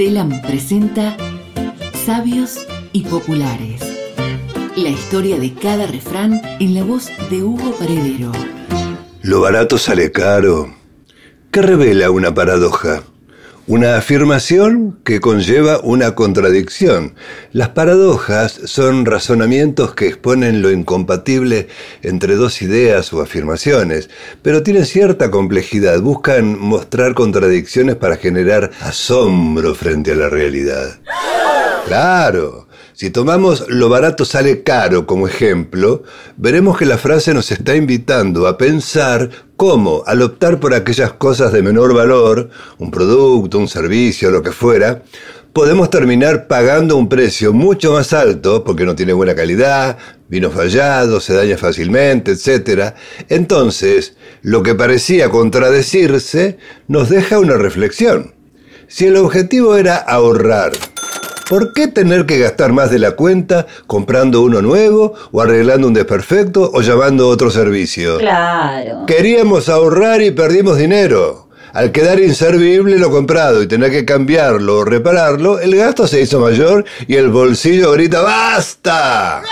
Telam presenta Sabios y Populares. La historia de cada refrán en la voz de Hugo Paredero. Lo barato sale caro. ¿Qué revela una paradoja? Una afirmación que conlleva una contradicción. Las paradojas son razonamientos que exponen lo incompatible entre dos ideas o afirmaciones, pero tienen cierta complejidad, buscan mostrar contradicciones para generar asombro frente a la realidad. Claro, si tomamos lo barato sale caro como ejemplo, veremos que la frase nos está invitando a pensar cómo, al optar por aquellas cosas de menor valor, un producto, un servicio, lo que fuera, podemos terminar pagando un precio mucho más alto porque no tiene buena calidad, vino fallado, se daña fácilmente, etc. Entonces, lo que parecía contradecirse nos deja una reflexión. Si el objetivo era ahorrar, ¿Por qué tener que gastar más de la cuenta comprando uno nuevo o arreglando un desperfecto o llamando a otro servicio? Claro. Queríamos ahorrar y perdimos dinero. Al quedar inservible lo comprado y tener que cambiarlo o repararlo, el gasto se hizo mayor y el bolsillo grita ¡Basta!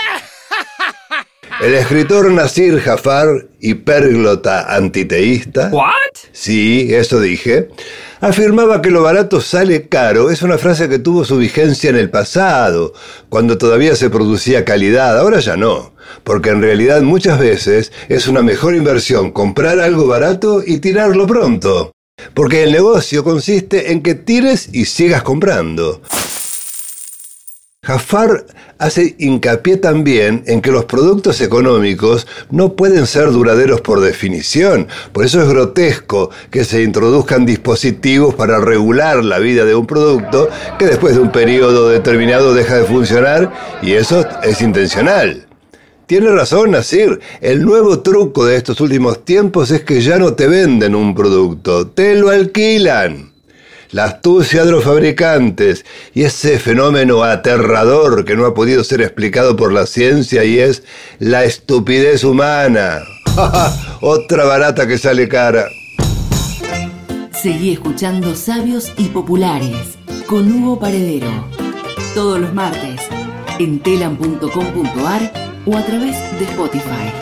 El escritor Nasir Jafar, hiperglota antiteísta. ¿What? Sí, eso dije. Afirmaba que lo barato sale caro. Es una frase que tuvo su vigencia en el pasado, cuando todavía se producía calidad. Ahora ya no. Porque en realidad muchas veces es una mejor inversión comprar algo barato y tirarlo pronto. Porque el negocio consiste en que tires y sigas comprando. Jafar hace hincapié también en que los productos económicos no pueden ser duraderos por definición. Por eso es grotesco que se introduzcan dispositivos para regular la vida de un producto que después de un periodo determinado deja de funcionar y eso es intencional. Tiene razón, Nasir. El nuevo truco de estos últimos tiempos es que ya no te venden un producto, te lo alquilan la astucia de los fabricantes y ese fenómeno aterrador que no ha podido ser explicado por la ciencia y es la estupidez humana. Otra barata que sale cara. Seguí escuchando Sabios y Populares con Hugo Paredero. Todos los martes en telam.com.ar o a través de Spotify.